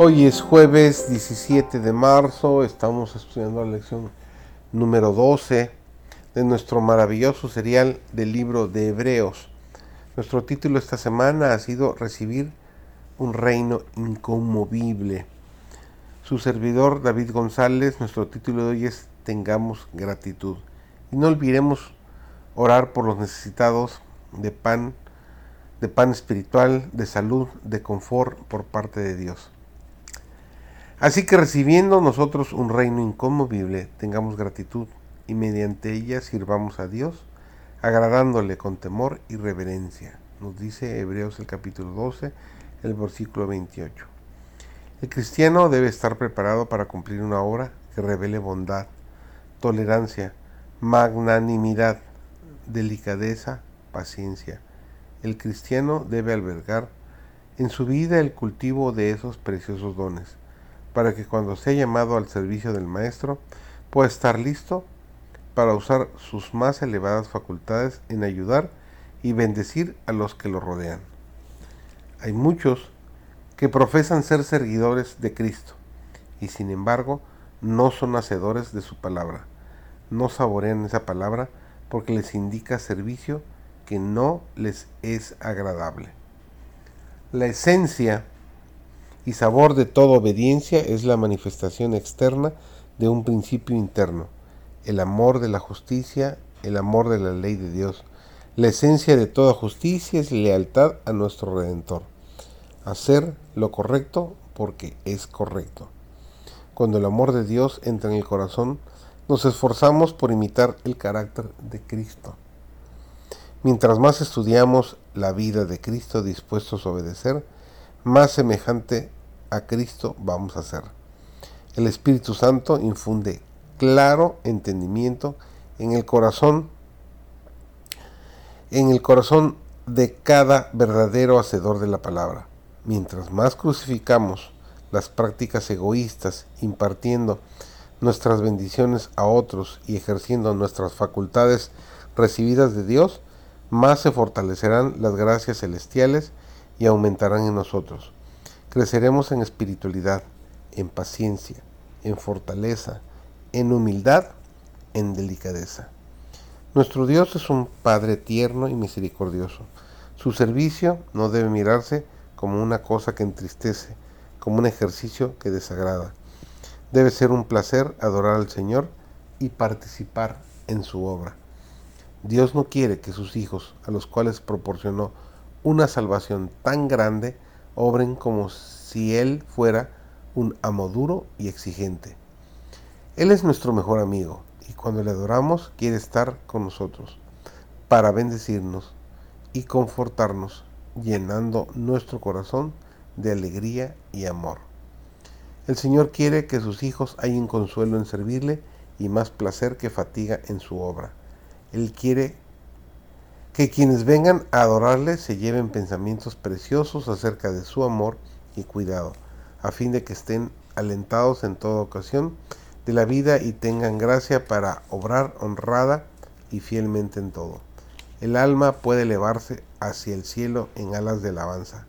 Hoy es jueves 17 de marzo, estamos estudiando la lección número 12 de nuestro maravilloso serial del libro de Hebreos. Nuestro título esta semana ha sido Recibir un reino inconmovible. Su servidor David González, nuestro título de hoy es Tengamos gratitud. Y no olvidemos orar por los necesitados de pan, de pan espiritual, de salud, de confort por parte de Dios. Así que recibiendo nosotros un reino inconmovible, tengamos gratitud y mediante ella sirvamos a Dios, agradándole con temor y reverencia. Nos dice Hebreos el capítulo 12, el versículo 28. El cristiano debe estar preparado para cumplir una obra que revele bondad, tolerancia, magnanimidad, delicadeza, paciencia. El cristiano debe albergar en su vida el cultivo de esos preciosos dones para que cuando sea llamado al servicio del Maestro pueda estar listo para usar sus más elevadas facultades en ayudar y bendecir a los que lo rodean. Hay muchos que profesan ser seguidores de Cristo y sin embargo no son hacedores de su palabra. No saborean esa palabra porque les indica servicio que no les es agradable. La esencia y sabor de toda obediencia es la manifestación externa de un principio interno, el amor de la justicia, el amor de la ley de Dios. La esencia de toda justicia es lealtad a nuestro Redentor. Hacer lo correcto porque es correcto. Cuando el amor de Dios entra en el corazón, nos esforzamos por imitar el carácter de Cristo. Mientras más estudiamos la vida de Cristo dispuestos a obedecer, más semejante a Cristo vamos a ser. El Espíritu Santo infunde claro entendimiento en el corazón, en el corazón de cada verdadero hacedor de la palabra. Mientras más crucificamos las prácticas egoístas, impartiendo nuestras bendiciones a otros y ejerciendo nuestras facultades recibidas de Dios, más se fortalecerán las gracias celestiales y aumentarán en nosotros. Creceremos en espiritualidad, en paciencia, en fortaleza, en humildad, en delicadeza. Nuestro Dios es un Padre tierno y misericordioso. Su servicio no debe mirarse como una cosa que entristece, como un ejercicio que desagrada. Debe ser un placer adorar al Señor y participar en su obra. Dios no quiere que sus hijos, a los cuales proporcionó una salvación tan grande, obren como si Él fuera un amo duro y exigente. Él es nuestro mejor amigo y cuando le adoramos quiere estar con nosotros para bendecirnos y confortarnos, llenando nuestro corazón de alegría y amor. El Señor quiere que sus hijos hayan consuelo en servirle y más placer que fatiga en su obra. Él quiere que quienes vengan a adorarle se lleven pensamientos preciosos acerca de su amor y cuidado, a fin de que estén alentados en toda ocasión de la vida y tengan gracia para obrar honrada y fielmente en todo. El alma puede elevarse hacia el cielo en alas de alabanza.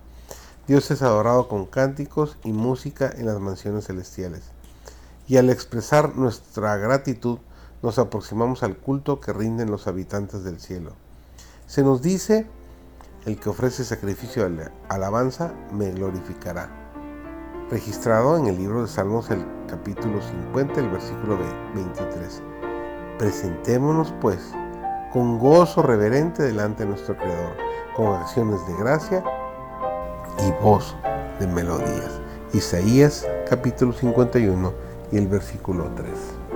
Dios es adorado con cánticos y música en las mansiones celestiales. Y al expresar nuestra gratitud, nos aproximamos al culto que rinden los habitantes del cielo. Se nos dice, el que ofrece sacrificio de alabanza me glorificará. Registrado en el libro de Salmos el capítulo 50, el versículo 23. Presentémonos pues con gozo reverente delante de nuestro Creador, con acciones de gracia y voz de melodías. Isaías capítulo 51 y el versículo 3.